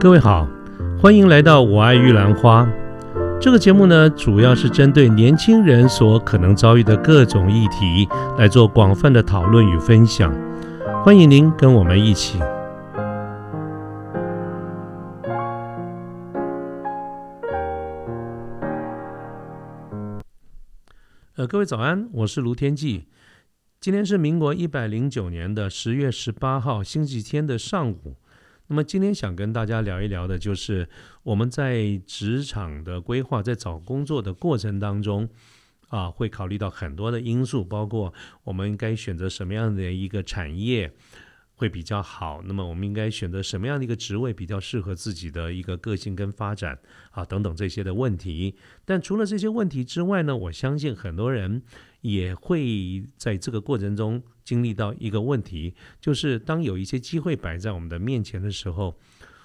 各位好，欢迎来到我爱玉兰花。这个节目呢，主要是针对年轻人所可能遭遇的各种议题来做广泛的讨论与分享。欢迎您跟我们一起。呃，各位早安，我是卢天记。今天是民国一百零九年的十月十八号星期天的上午。那么今天想跟大家聊一聊的，就是我们在职场的规划，在找工作的过程当中，啊，会考虑到很多的因素，包括我们该选择什么样的一个产业。会比较好。那么我们应该选择什么样的一个职位比较适合自己的一个个性跟发展啊等等这些的问题。但除了这些问题之外呢，我相信很多人也会在这个过程中经历到一个问题，就是当有一些机会摆在我们的面前的时候，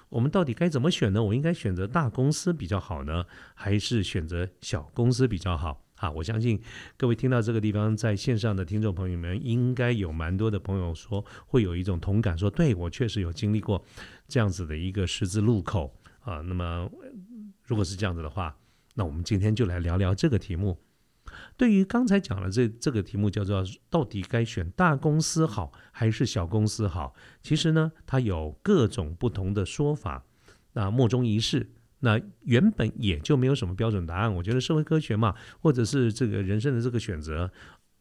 我们到底该怎么选呢？我应该选择大公司比较好呢，还是选择小公司比较好？啊，我相信各位听到这个地方，在线上的听众朋友们，应该有蛮多的朋友说会有一种同感，说对我确实有经历过这样子的一个十字路口啊。那么如果是这样子的话，那我们今天就来聊聊这个题目。对于刚才讲的这这个题目叫做到底该选大公司好还是小公司好？其实呢，它有各种不同的说法，那莫衷一是。那原本也就没有什么标准答案。我觉得社会科学嘛，或者是这个人生的这个选择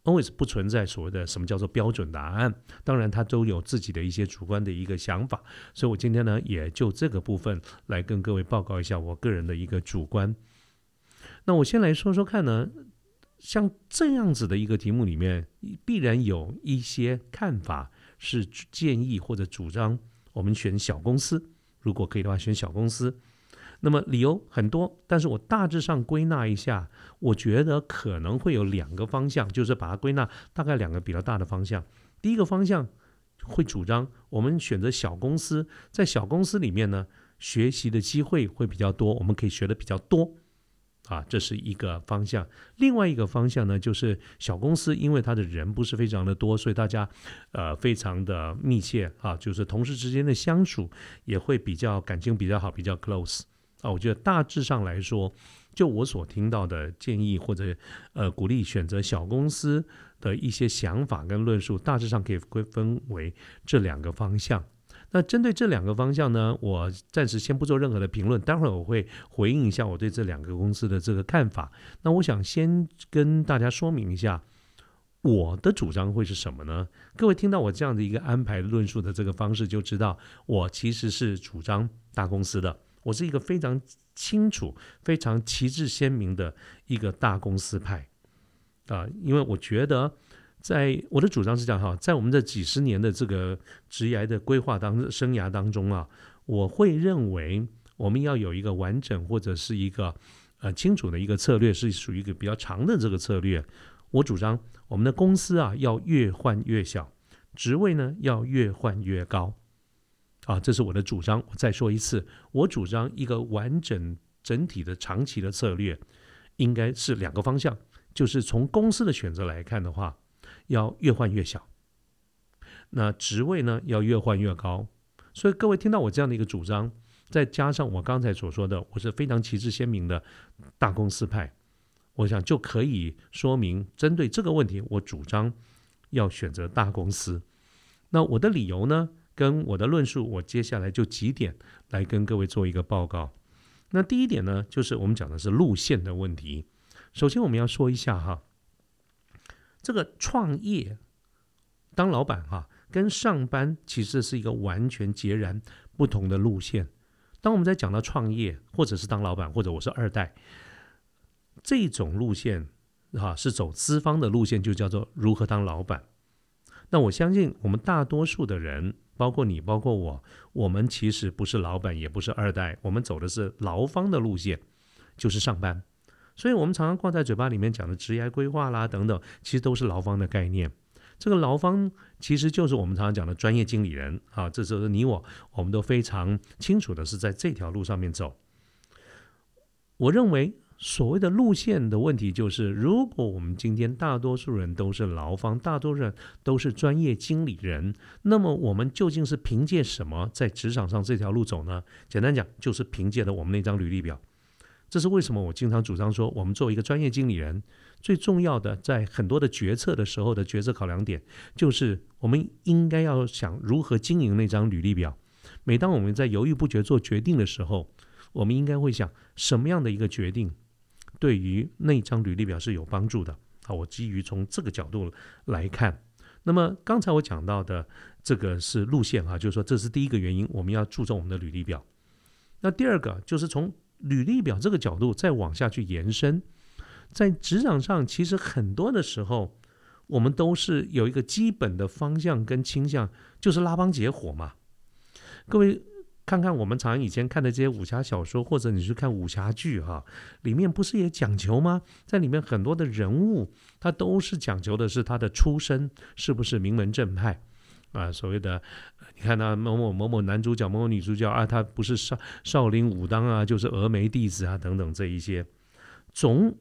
，always 不存在所谓的什么叫做标准答案。当然，他都有自己的一些主观的一个想法。所以我今天呢，也就这个部分来跟各位报告一下我个人的一个主观。那我先来说说看呢，像这样子的一个题目里面，必然有一些看法是建议或者主张我们选小公司，如果可以的话，选小公司。那么理由很多，但是我大致上归纳一下，我觉得可能会有两个方向，就是把它归纳大概两个比较大的方向。第一个方向会主张我们选择小公司，在小公司里面呢，学习的机会会比较多，我们可以学的比较多，啊，这是一个方向。另外一个方向呢，就是小公司因为它的人不是非常的多，所以大家呃非常的密切啊，就是同事之间的相处也会比较感情比较好，比较 close。啊，我觉得大致上来说，就我所听到的建议或者呃鼓励选择小公司的一些想法跟论述，大致上可以归分为这两个方向。那针对这两个方向呢，我暂时先不做任何的评论，待会儿我会回应一下我对这两个公司的这个看法。那我想先跟大家说明一下我的主张会是什么呢？各位听到我这样的一个安排论述的这个方式，就知道我其实是主张大公司的。我是一个非常清楚、非常旗帜鲜明的一个大公司派啊，因为我觉得，在我的主张是这样哈，在我们这几十年的这个职业的规划当生涯当中啊，我会认为我们要有一个完整或者是一个呃清楚的一个策略，是属于一个比较长的这个策略。我主张我们的公司啊要越换越小，职位呢要越换越高。啊，这是我的主张。我再说一次，我主张一个完整整体的长期的策略，应该是两个方向。就是从公司的选择来看的话，要越换越小，那职位呢要越换越高。所以各位听到我这样的一个主张，再加上我刚才所说的，我是非常旗帜鲜明的大公司派，我想就可以说明，针对这个问题，我主张要选择大公司。那我的理由呢？跟我的论述，我接下来就几点来跟各位做一个报告。那第一点呢，就是我们讲的是路线的问题。首先，我们要说一下哈，这个创业当老板哈，跟上班其实是一个完全截然不同的路线。当我们在讲到创业，或者是当老板，或者我是二代这种路线哈，是走资方的路线，就叫做如何当老板。那我相信我们大多数的人。包括你，包括我，我们其实不是老板，也不是二代，我们走的是劳方的路线，就是上班。所以，我们常常挂在嘴巴里面讲的职业规划啦等等，其实都是劳方的概念。这个劳方其实就是我们常常讲的专业经理人啊，这就是你我，我们都非常清楚的是在这条路上面走。我认为所谓的路线的问题，就是如果我们今天大多数人都是劳方，大多数人都是专业经理人，那么我们究竟是凭借什么在职场上这条路走呢？简单讲，就是凭借着我们那张履历表。这是为什么我经常主张说，我们作为一个专业经理人，最重要的在很多的决策的时候的决策考量点，就是我们应该要想如何经营那张履历表。每当我们在犹豫不决做决定的时候，我们应该会想什么样的一个决定对于那张履历表是有帮助的。好，我基于从这个角度来看，那么刚才我讲到的这个是路线哈，就是说这是第一个原因，我们要注重我们的履历表。那第二个就是从履历表这个角度再往下去延伸，在职场上，其实很多的时候，我们都是有一个基本的方向跟倾向，就是拉帮结伙嘛。各位看看我们常以前看的这些武侠小说，或者你去看武侠剧哈，里面不是也讲求吗？在里面很多的人物，他都是讲求的是他的出身是不是名门正派啊？所谓的你看那某某某某男主角、某某女主角啊，他不是少少林武当啊，就是峨眉弟子啊等等这一些，总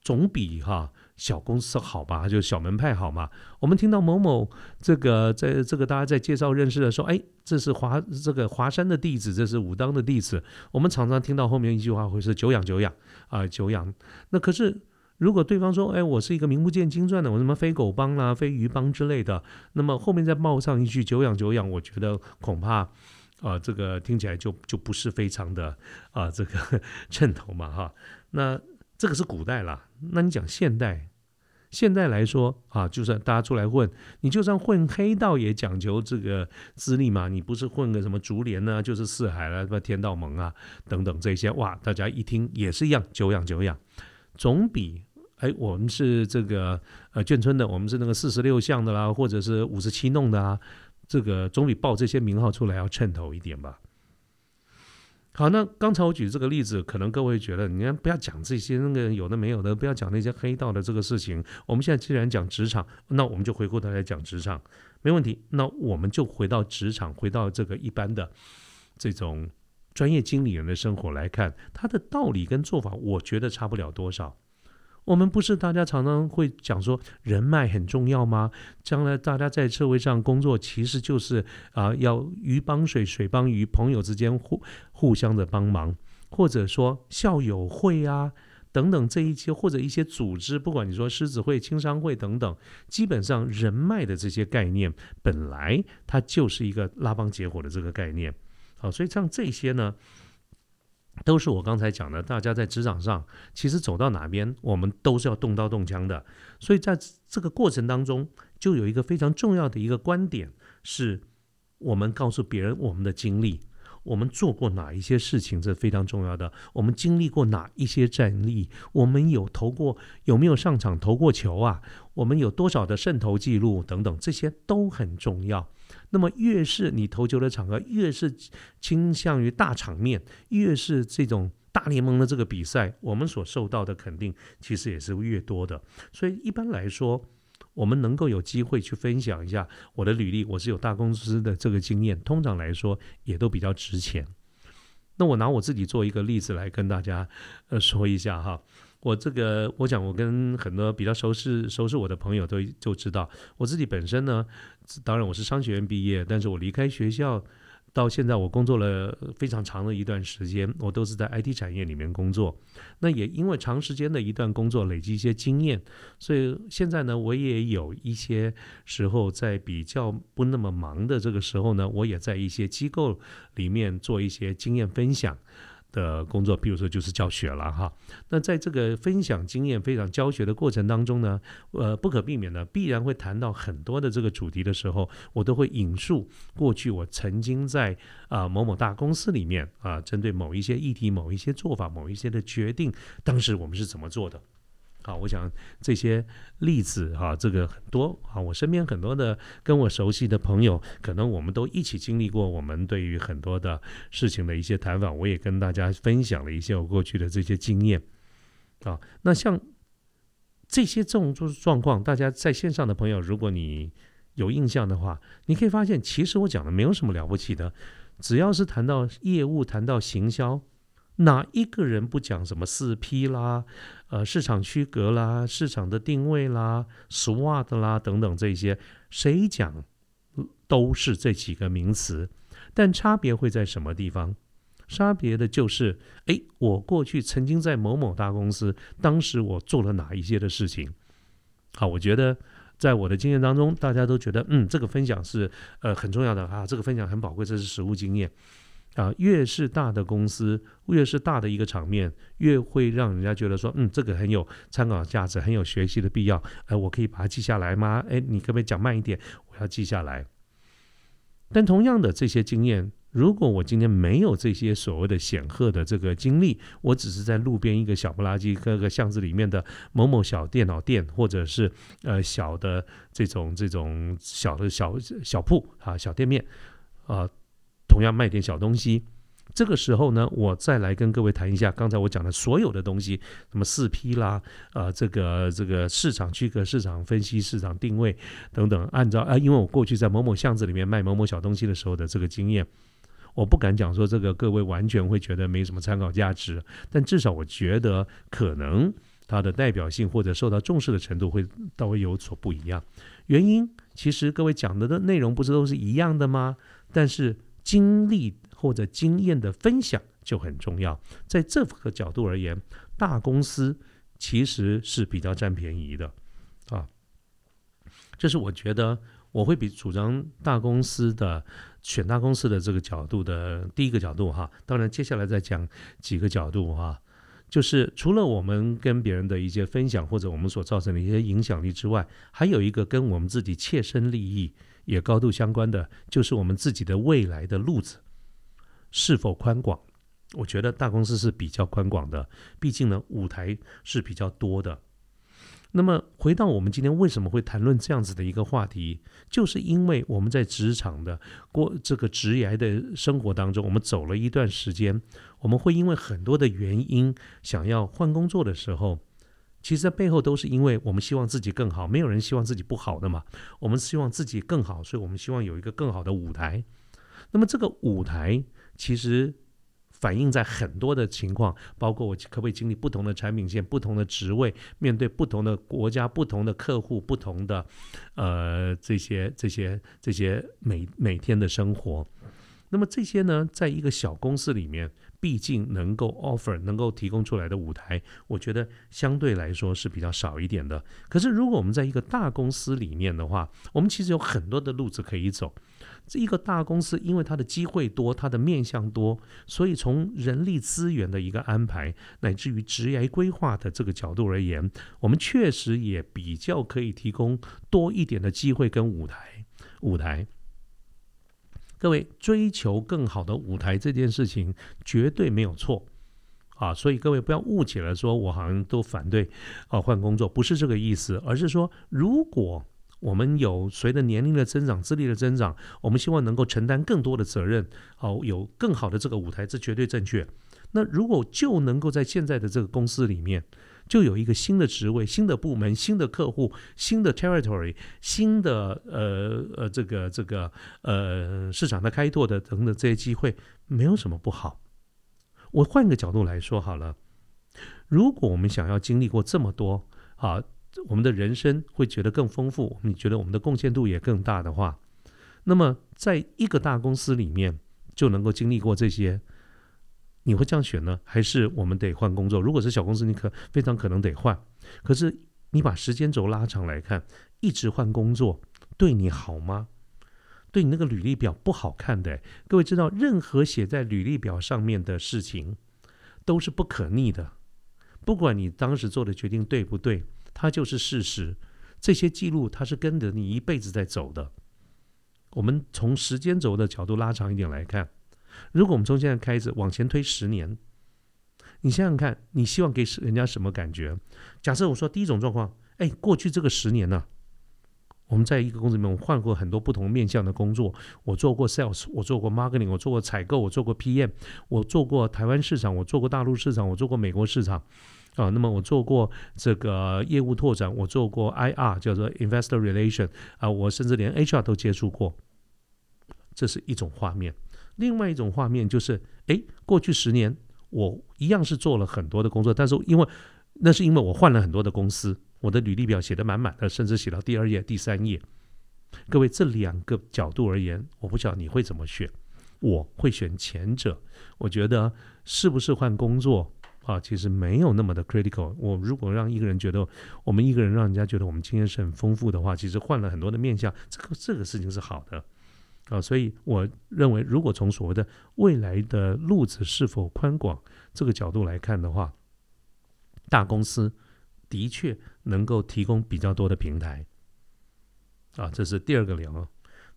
总比哈。小公司好吧，就小门派好嘛。我们听到某某这个，在这个大家在介绍认识的时候，哎，这是华这个华山的弟子，这是武当的弟子。我们常常听到后面一句话会是久仰久仰啊，久仰。那可是如果对方说，哎，我是一个名不见经传的，我什么飞狗帮啦、飞鱼帮之类的，那么后面再冒上一句久仰久仰，我觉得恐怕啊，这个听起来就就不是非常的啊，这个 称头嘛哈。那这个是古代啦，那你讲现代？现在来说啊，就算大家出来混，你就算混黑道也讲究这个资历嘛。你不是混个什么竹联呢，就是四海了，什么天道盟啊等等这些，哇，大家一听也是一样，久仰久仰，总比哎我们是这个呃眷村的，我们是那个四十六巷的啦，或者是五十七弄的啊，这个总比报这些名号出来要衬头一点吧。好，那刚才我举这个例子，可能各位觉得，你看不要讲这些那个有的没有的，不要讲那些黑道的这个事情。我们现在既然讲职场，那我们就回过头来讲职场，没问题。那我们就回到职场，回到这个一般的这种专业经理人的生活来看，他的道理跟做法，我觉得差不了多少。我们不是大家常常会讲说人脉很重要吗？将来大家在社会上工作，其实就是啊，要鱼帮水，水帮鱼，朋友之间互互相的帮忙，或者说校友会啊等等这一些，或者一些组织，不管你说狮子会、青商会等等，基本上人脉的这些概念，本来它就是一个拉帮结伙的这个概念。好，所以像这些呢。都是我刚才讲的，大家在职场上其实走到哪边，我们都是要动刀动枪的。所以在这个过程当中，就有一个非常重要的一个观点，是我们告诉别人我们的经历，我们做过哪一些事情，这非常重要的。我们经历过哪一些战役，我们有投过，有没有上场投过球啊？我们有多少的胜投记录等等，这些都很重要。那么越是你投球的场合，越是倾向于大场面，越是这种大联盟的这个比赛，我们所受到的肯定其实也是越多的。所以一般来说，我们能够有机会去分享一下我的履历，我是有大公司的这个经验，通常来说也都比较值钱。那我拿我自己做一个例子来跟大家呃说一下哈。我这个，我讲，我跟很多比较熟识、熟识我的朋友都就知道，我自己本身呢，当然我是商学院毕业，但是我离开学校到现在，我工作了非常长的一段时间，我都是在 IT 产业里面工作。那也因为长时间的一段工作，累积一些经验，所以现在呢，我也有一些时候在比较不那么忙的这个时候呢，我也在一些机构里面做一些经验分享。的工作，比如说就是教学了哈。那在这个分享经验、分享教学的过程当中呢，呃，不可避免的，必然会谈到很多的这个主题的时候，我都会引述过去我曾经在啊某某大公司里面啊，针对某一些议题、某一些做法、某一些的决定，当时我们是怎么做的。好，我想这些例子哈，这个很多啊，我身边很多的跟我熟悉的朋友，可能我们都一起经历过我们对于很多的事情的一些谈法，我也跟大家分享了一些我过去的这些经验啊。那像这些这种状状况，大家在线上的朋友，如果你有印象的话，你可以发现，其实我讲的没有什么了不起的，只要是谈到业务，谈到行销。哪一个人不讲什么四 P 啦，呃，市场区隔啦，市场的定位啦，SWOT 啦等等这些，谁讲都是这几个名词，但差别会在什么地方？差别的就是，哎，我过去曾经在某某大公司，当时我做了哪一些的事情？好，我觉得在我的经验当中，大家都觉得，嗯，这个分享是呃很重要的啊，这个分享很宝贵，这是实务经验。啊，越是大的公司，越是大的一个场面，越会让人家觉得说，嗯，这个很有参考价值，很有学习的必要。哎，我可以把它记下来吗？哎，你可不可以讲慢一点？我要记下来。但同样的这些经验，如果我今天没有这些所谓的显赫的这个经历，我只是在路边一个小不拉几、各个巷子里面的某某小电脑店，或者是呃小的这种这种小的小小铺啊，小店面啊。同样卖点小东西，这个时候呢，我再来跟各位谈一下刚才我讲的所有的东西，什么四 P 啦，呃，这个这个市场区隔、市场分析、市场定位等等，按照啊，因为我过去在某某巷子里面卖某某小东西的时候的这个经验，我不敢讲说这个各位完全会觉得没什么参考价值，但至少我觉得可能它的代表性或者受到重视的程度会稍微有所不一样。原因其实各位讲的的内容不是都是一样的吗？但是。经历或者经验的分享就很重要。在这个角度而言，大公司其实是比较占便宜的啊。这是我觉得我会比主张大公司的选大公司的这个角度的第一个角度哈。当然，接下来再讲几个角度哈。就是除了我们跟别人的一些分享或者我们所造成的一些影响力之外，还有一个跟我们自己切身利益。也高度相关的，就是我们自己的未来的路子是否宽广？我觉得大公司是比较宽广的，毕竟呢，舞台是比较多的。那么回到我们今天为什么会谈论这样子的一个话题，就是因为我们在职场的过这个职业的生活当中，我们走了一段时间，我们会因为很多的原因想要换工作的时候。其实背后都是因为我们希望自己更好，没有人希望自己不好的嘛。我们希望自己更好，所以我们希望有一个更好的舞台。那么这个舞台其实反映在很多的情况，包括我可不可以经历不同的产品线、不同的职位，面对不同的国家、不同的客户、不同的呃这些这些这些每每天的生活。那么这些呢，在一个小公司里面。毕竟能够 offer 能够提供出来的舞台，我觉得相对来说是比较少一点的。可是如果我们在一个大公司里面的话，我们其实有很多的路子可以走。这一个大公司，因为它的机会多，它的面向多，所以从人力资源的一个安排，乃至于职业规划的这个角度而言，我们确实也比较可以提供多一点的机会跟舞台舞台。各位追求更好的舞台这件事情绝对没有错啊，所以各位不要误解了，说我好像都反对啊换工作，不是这个意思，而是说如果我们有随着年龄的增长、资历的增长，我们希望能够承担更多的责任，好有更好的这个舞台，这绝对正确。那如果就能够在现在的这个公司里面。就有一个新的职位、新的部门、新的客户、新的 territory、新的呃呃这个这个呃市场的开拓的等等这些机会，没有什么不好。我换个角度来说好了，如果我们想要经历过这么多啊，我们的人生会觉得更丰富，你觉得我们的贡献度也更大的话，那么在一个大公司里面就能够经历过这些。你会这样选呢，还是我们得换工作？如果是小公司，你可非常可能得换。可是你把时间轴拉长来看，一直换工作对你好吗？对你那个履历表不好看的。各位知道，任何写在履历表上面的事情都是不可逆的，不管你当时做的决定对不对，它就是事实。这些记录它是跟着你一辈子在走的。我们从时间轴的角度拉长一点来看。如果我们从现在开始往前推十年，你想想看，你希望给人家什么感觉？假设我说第一种状况，哎，过去这个十年呢，我们在一个公司里面，我换过很多不同面向的工作，我做过 sales，我做过 marketing，我做过采购，我做过 PM，我做过台湾市场，我做过大陆市场，我做过美国市场，啊，那么我做过这个业务拓展，我做过 IR，叫做 investor relation，啊，我甚至连 HR 都接触过，这是一种画面。另外一种画面就是，哎，过去十年我一样是做了很多的工作，但是因为那是因为我换了很多的公司，我的履历表写的满满的，甚至写到第二页、第三页。各位，这两个角度而言，我不晓得你会怎么选。我会选前者。我觉得是不是换工作啊，其实没有那么的 critical。我如果让一个人觉得我们一个人让人家觉得我们经验是很丰富的话，其实换了很多的面相，这个这个事情是好的啊。所以我认为，如果从所谓的未来的路子是否宽广这个角度来看的话，大公司的确能够提供比较多的平台。啊，这是第二个聊。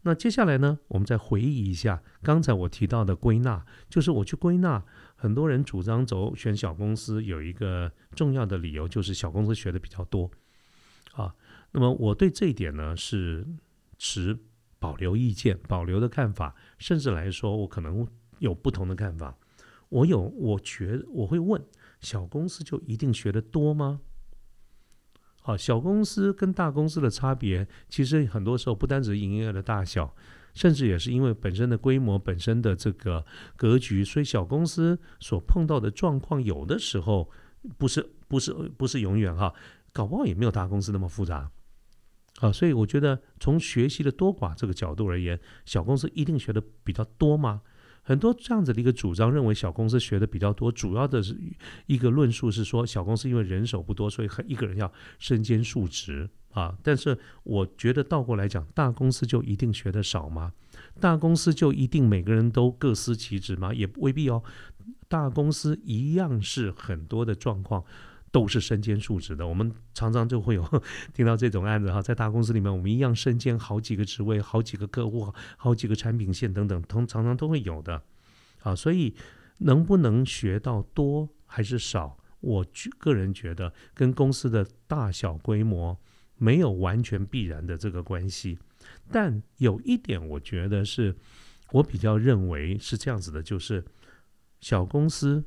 那接下来呢，我们再回忆一下刚才我提到的归纳，就是我去归纳，很多人主张走选小公司，有一个重要的理由就是小公司学的比较多。啊，那么我对这一点呢是持保留意见、保留的看法，甚至来说我可能有不同的看法。我有，我觉我会问：小公司就一定学的多吗？好，小公司跟大公司的差别，其实很多时候不单只是营业额的大小，甚至也是因为本身的规模、本身的这个格局，所以小公司所碰到的状况，有的时候不是不是不是永远哈，搞不好也没有大公司那么复杂。啊，所以我觉得从学习的多寡这个角度而言，小公司一定学的比较多吗？很多这样子的一个主张，认为小公司学的比较多，主要的是一个论述是说，小公司因为人手不多，所以一个人要身兼数职啊。但是我觉得倒过来讲，大公司就一定学的少吗？大公司就一定每个人都各司其职吗？也未必哦。大公司一样是很多的状况。都是身兼数职的，我们常常就会有 听到这种案子哈，在大公司里面，我们一样身兼好几个职位、好几个客户、好几个产品线等等，通常常都会有的啊。所以能不能学到多还是少，我个人觉得跟公司的大小规模没有完全必然的这个关系。但有一点，我觉得是我比较认为是这样子的，就是小公司。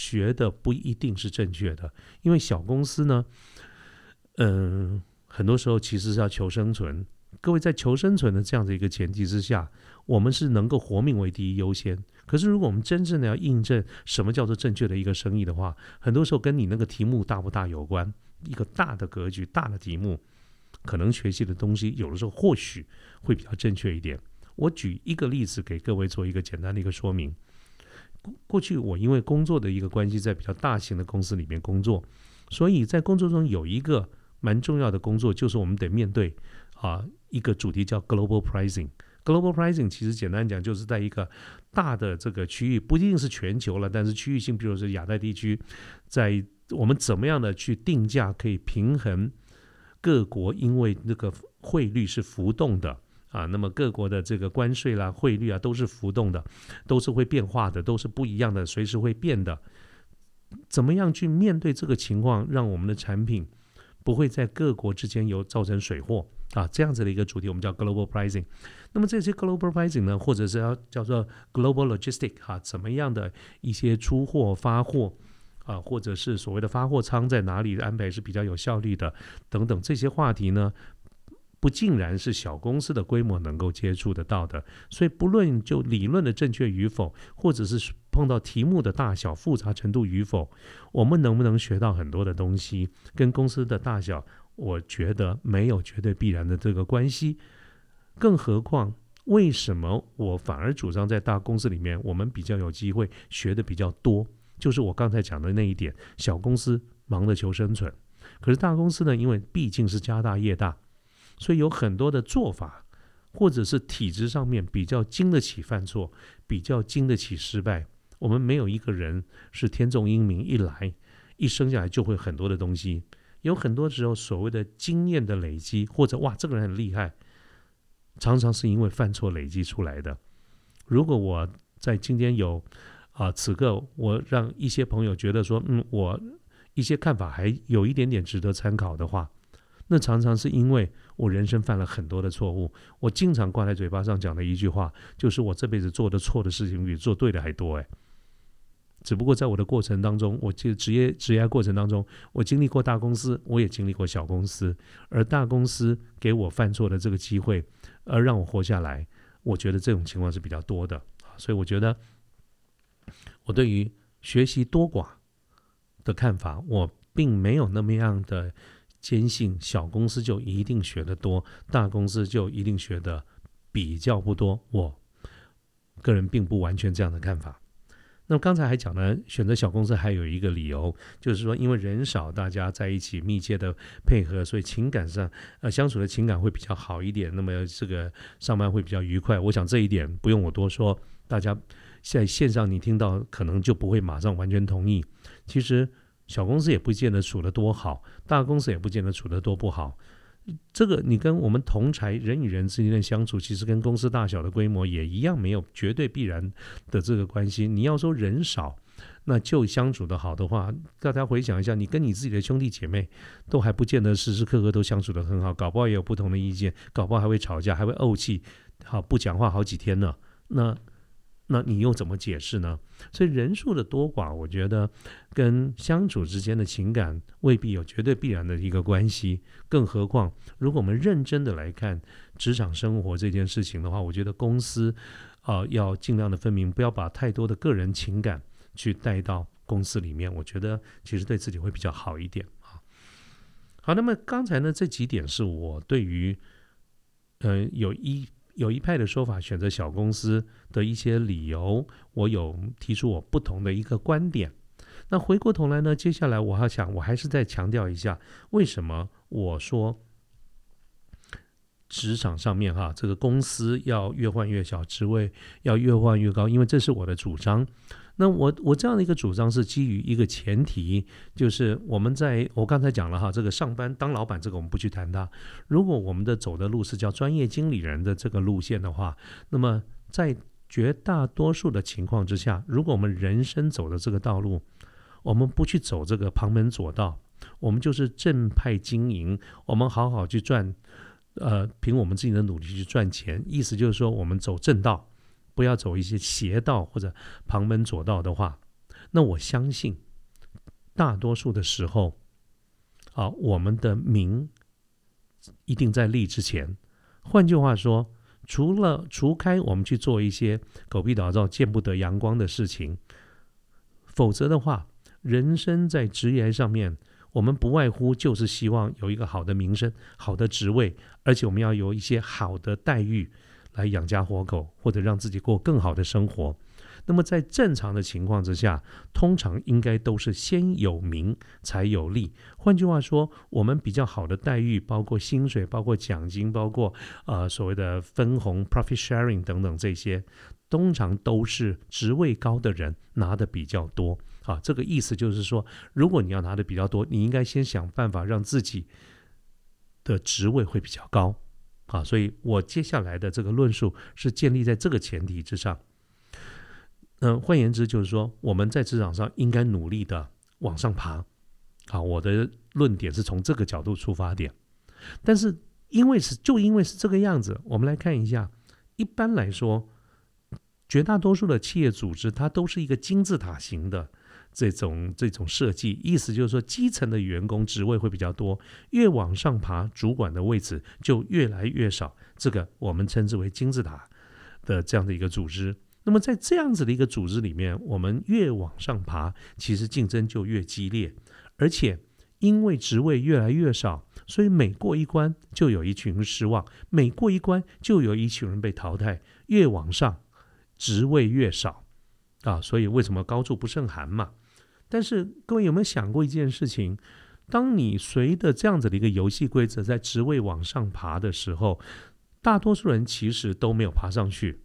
学的不一定是正确的，因为小公司呢，嗯，很多时候其实是要求生存。各位在求生存的这样的一个前提之下，我们是能够活命为第一优先。可是如果我们真正的要印证什么叫做正确的一个生意的话，很多时候跟你那个题目大不大有关。一个大的格局、大的题目，可能学习的东西有的时候或许会比较正确一点。我举一个例子给各位做一个简单的一个说明。过去我因为工作的一个关系，在比较大型的公司里面工作，所以在工作中有一个蛮重要的工作，就是我们得面对啊一个主题叫 global pricing。global pricing 其实简单讲，就是在一个大的这个区域，不一定是全球了，但是区域性，比如说亚太地区，在我们怎么样的去定价，可以平衡各国因为那个汇率是浮动的。啊，那么各国的这个关税啦、汇率啊，都是浮动的，都是会变化的，都是不一样的，随时会变的。怎么样去面对这个情况，让我们的产品不会在各国之间有造成水货啊？这样子的一个主题，我们叫 global pricing。那么这些 global pricing 呢，或者是要叫做 global logistic 哈，怎么样的一些出货、发货啊，或者是所谓的发货仓在哪里安排是比较有效率的等等这些话题呢？不尽然是小公司的规模能够接触得到的，所以不论就理论的正确与否，或者是碰到题目的大小复杂程度与否，我们能不能学到很多的东西，跟公司的大小，我觉得没有绝对必然的这个关系。更何况，为什么我反而主张在大公司里面，我们比较有机会学的比较多？就是我刚才讲的那一点，小公司忙着求生存，可是大公司呢，因为毕竟是家大业大。所以有很多的做法，或者是体制上面比较经得起犯错，比较经得起失败。我们没有一个人是天纵英明，一来一生下来就会很多的东西。有很多时候所谓的经验的累积，或者哇这个人很厉害，常常是因为犯错累积出来的。如果我在今天有啊此刻我让一些朋友觉得说嗯我一些看法还有一点点值得参考的话。那常常是因为我人生犯了很多的错误，我经常挂在嘴巴上讲的一句话，就是我这辈子做的错的事情比做对的还多哎。只不过在我的过程当中，我就职业职业过程当中，我经历过大公司，我也经历过小公司，而大公司给我犯错的这个机会，而让我活下来，我觉得这种情况是比较多的所以我觉得我对于学习多寡的看法，我并没有那么样的坚信小公司就一定学得多，大公司就一定学的比较不多。我个人并不完全这样的看法。那么刚才还讲呢，选择小公司还有一个理由，就是说因为人少，大家在一起密切的配合，所以情感上呃相处的情感会比较好一点。那么这个上班会比较愉快。我想这一点不用我多说，大家在线上你听到可能就不会马上完全同意。其实小公司也不见得处得多好，大公司也不见得处得多不好。这个你跟我们同才人与人之间的相处，其实跟公司大小的规模也一样，没有绝对必然的这个关系。你要说人少，那就相处的好的话，大家回想一下，你跟你自己的兄弟姐妹都还不见得时时刻刻都相处的很好，搞不好也有不同的意见，搞不好还会吵架，还会怄气，好不讲话好几天呢。那。那你又怎么解释呢？所以人数的多寡，我觉得跟相处之间的情感未必有绝对必然的一个关系。更何况，如果我们认真的来看职场生活这件事情的话，我觉得公司啊要尽量的分明，不要把太多的个人情感去带到公司里面。我觉得其实对自己会比较好一点啊。好，那么刚才呢这几点是我对于嗯有一。有一派的说法，选择小公司的一些理由，我有提出我不同的一个观点。那回过头来呢，接下来我还想，我还是再强调一下，为什么我说职场上面哈，这个公司要越换越小，职位要越换越高，因为这是我的主张。那我我这样的一个主张是基于一个前提，就是我们在我刚才讲了哈，这个上班当老板这个我们不去谈它。如果我们的走的路是叫专业经理人的这个路线的话，那么在绝大多数的情况之下，如果我们人生走的这个道路，我们不去走这个旁门左道，我们就是正派经营，我们好好去赚，呃，凭我们自己的努力去赚钱，意思就是说我们走正道。不要走一些邪道或者旁门左道的话，那我相信大多数的时候，啊，我们的名一定在利之前。换句话说，除了除开我们去做一些狗屁倒灶、见不得阳光的事情，否则的话，人生在职业上面，我们不外乎就是希望有一个好的名声、好的职位，而且我们要有一些好的待遇。来养家活口，或者让自己过更好的生活。那么，在正常的情况之下，通常应该都是先有名才有利。换句话说，我们比较好的待遇，包括薪水、包括奖金、包括呃所谓的分红 （profit sharing） 等等这些，通常都是职位高的人拿的比较多。啊，这个意思就是说，如果你要拿的比较多，你应该先想办法让自己的职位会比较高。啊，所以我接下来的这个论述是建立在这个前提之上。嗯，换言之，就是说我们在职场上应该努力的往上爬。啊，我的论点是从这个角度出发点。但是因为是就因为是这个样子，我们来看一下，一般来说，绝大多数的企业组织它都是一个金字塔型的。这种这种设计，意思就是说，基层的员工职位会比较多，越往上爬，主管的位置就越来越少。这个我们称之为金字塔的这样的一个组织。那么在这样子的一个组织里面，我们越往上爬，其实竞争就越激烈，而且因为职位越来越少，所以每过一关就有一群人失望，每过一关就有一群人被淘汰。越往上，职位越少啊，所以为什么高处不胜寒嘛？但是各位有没有想过一件事情？当你随着这样子的一个游戏规则在职位往上爬的时候，大多数人其实都没有爬上去。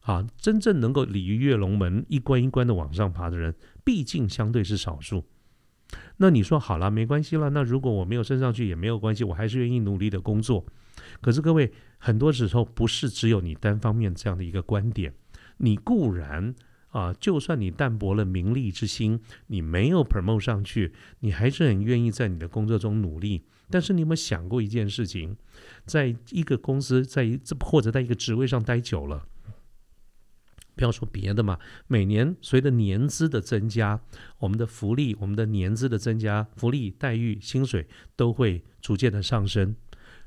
啊，真正能够鲤鱼跃龙门、一关一关的往上爬的人，毕竟相对是少数。那你说好了，没关系了。那如果我没有升上去也没有关系，我还是愿意努力的工作。可是各位，很多时候不是只有你单方面这样的一个观点，你固然。啊，就算你淡薄了名利之心，你没有 promote 上去，你还是很愿意在你的工作中努力。但是你有没有想过一件事情，在一个公司，在一或者在一个职位上待久了，不要说别的嘛，每年随着年资的增加，我们的福利、我们的年资的增加，福利待遇、薪水都会逐渐的上升，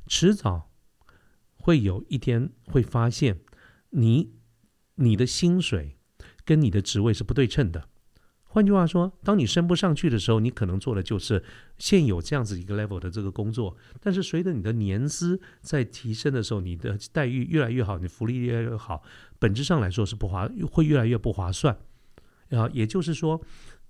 迟早会有一天会发现，你你的薪水。跟你的职位是不对称的。换句话说，当你升不上去的时候，你可能做的就是现有这样子一个 level 的这个工作。但是随着你的年资在提升的时候，你的待遇越来越好，你福利越来越好，本质上来说是不划，会越来越不划算。啊，也就是说，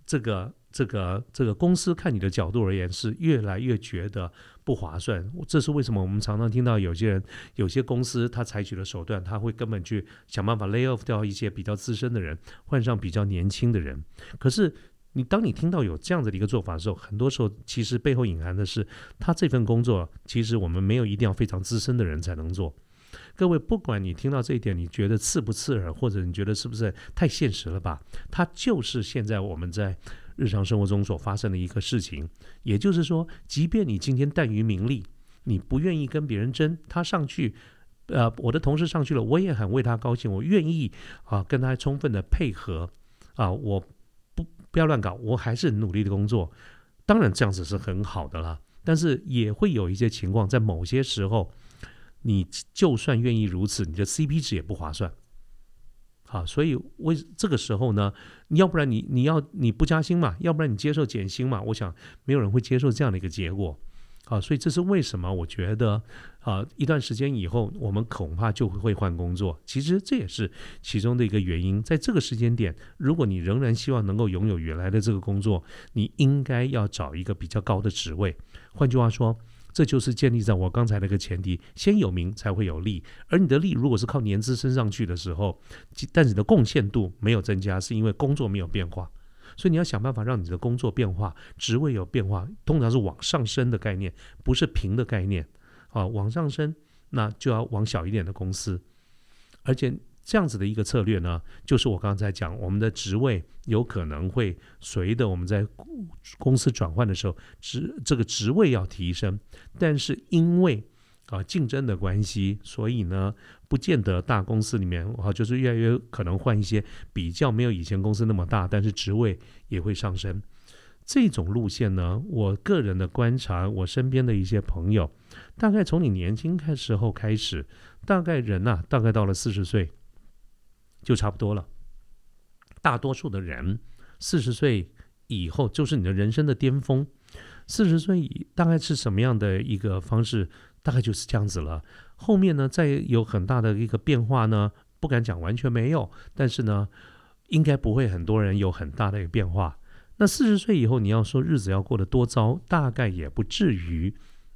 这个。这个这个公司看你的角度而言是越来越觉得不划算，这是为什么？我们常常听到有些人、有些公司他采取的手段，他会根本去想办法 lay off 掉一些比较资深的人，换上比较年轻的人。可是你当你听到有这样子的一个做法的时候，很多时候其实背后隐含的是，他这份工作其实我们没有一定要非常资深的人才能做。各位，不管你听到这一点，你觉得刺不刺耳，或者你觉得是不是太现实了吧？它就是现在我们在。日常生活中所发生的一个事情，也就是说，即便你今天淡于名利，你不愿意跟别人争，他上去，呃，我的同事上去了，我也很为他高兴，我愿意啊跟他充分的配合，啊，我不不要乱搞，我还是努力的工作。当然这样子是很好的啦，但是也会有一些情况，在某些时候，你就算愿意如此，你的 CP 值也不划算。好，所以为这个时候呢，要不然你你要你不加薪嘛，要不然你接受减薪嘛，我想没有人会接受这样的一个结果。好，所以这是为什么？我觉得啊，一段时间以后，我们恐怕就会换工作。其实这也是其中的一个原因。在这个时间点，如果你仍然希望能够拥有原来的这个工作，你应该要找一个比较高的职位。换句话说。这就是建立在我刚才那个前提，先有名才会有利。而你的利如果是靠年资升上去的时候，但你的贡献度没有增加，是因为工作没有变化。所以你要想办法让你的工作变化，职位有变化，通常是往上升的概念，不是平的概念啊。往上升，那就要往小一点的公司，而且。这样子的一个策略呢，就是我刚才讲，我们的职位有可能会随着我们在公司转换的时候，职这个职位要提升，但是因为啊竞争的关系，所以呢，不见得大公司里面啊，就是越来越可能换一些比较没有以前公司那么大，但是职位也会上升。这种路线呢，我个人的观察，我身边的一些朋友，大概从你年轻开时候开始，大概人呐，大概到了四十岁。就差不多了。大多数的人四十岁以后就是你的人生的巅峰。四十岁以大概是什么样的一个方式？大概就是这样子了。后面呢，再有很大的一个变化呢？不敢讲完全没有，但是呢，应该不会很多人有很大的一个变化。那四十岁以后，你要说日子要过得多糟，大概也不至于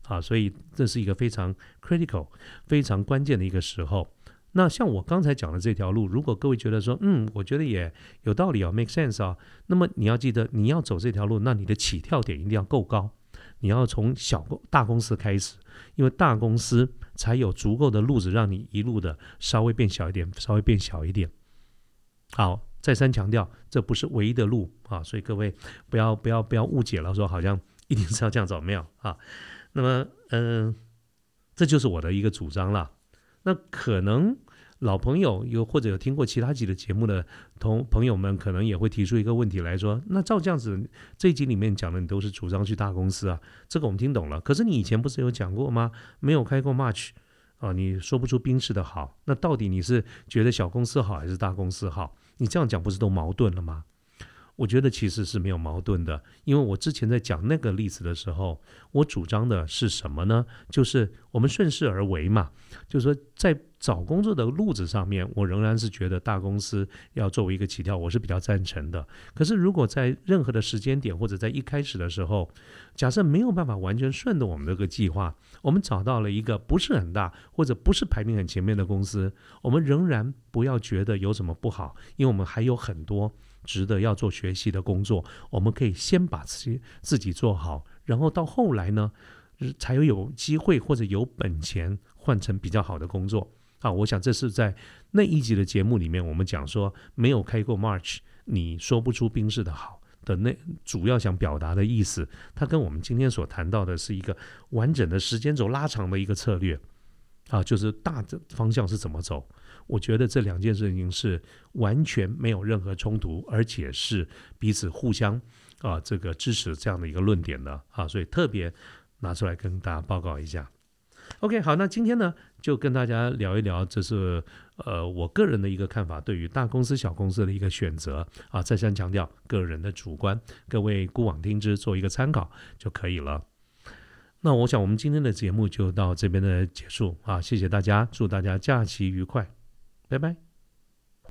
啊。所以这是一个非常 critical、非常关键的一个时候。那像我刚才讲的这条路，如果各位觉得说，嗯，我觉得也有道理啊，make sense 啊，那么你要记得，你要走这条路，那你的起跳点一定要够高，你要从小公大公司开始，因为大公司才有足够的路子让你一路的稍微变小一点，稍微变小一点。好，再三强调，这不是唯一的路啊，所以各位不要不要不要误解了，说好像一定是要这样走，没有啊。那么，嗯，这就是我的一个主张了。那可能老朋友有或者有听过其他集的节目的同朋友们，可能也会提出一个问题来说：那照这样子，这一集里面讲的你都是主张去大公司啊？这个我们听懂了。可是你以前不是有讲过吗？没有开过 March 啊，你说不出冰室的好。那到底你是觉得小公司好还是大公司好？你这样讲不是都矛盾了吗？我觉得其实是没有矛盾的，因为我之前在讲那个例子的时候，我主张的是什么呢？就是我们顺势而为嘛，就是说在找工作的路子上面，我仍然是觉得大公司要作为一个起跳，我是比较赞成的。可是如果在任何的时间点或者在一开始的时候，假设没有办法完全顺着我们这个计划，我们找到了一个不是很大或者不是排名很前面的公司，我们仍然不要觉得有什么不好，因为我们还有很多。值得要做学习的工作，我们可以先把自己自己做好，然后到后来呢，才有有机会或者有本钱换成比较好的工作啊！我想这是在那一集的节目里面，我们讲说没有开过 March，你说不出冰室的好的那主要想表达的意思，它跟我们今天所谈到的是一个完整的时间轴拉长的一个策略啊，就是大的方向是怎么走。我觉得这两件事情是完全没有任何冲突，而且是彼此互相啊这个支持这样的一个论点的啊，所以特别拿出来跟大家报告一下。OK，好，那今天呢就跟大家聊一聊，这是呃我个人的一个看法，对于大公司、小公司的一个选择啊。再三强调个人的主观，各位姑妄听之，做一个参考就可以了。那我想我们今天的节目就到这边的结束啊，谢谢大家，祝大家假期愉快，Did they?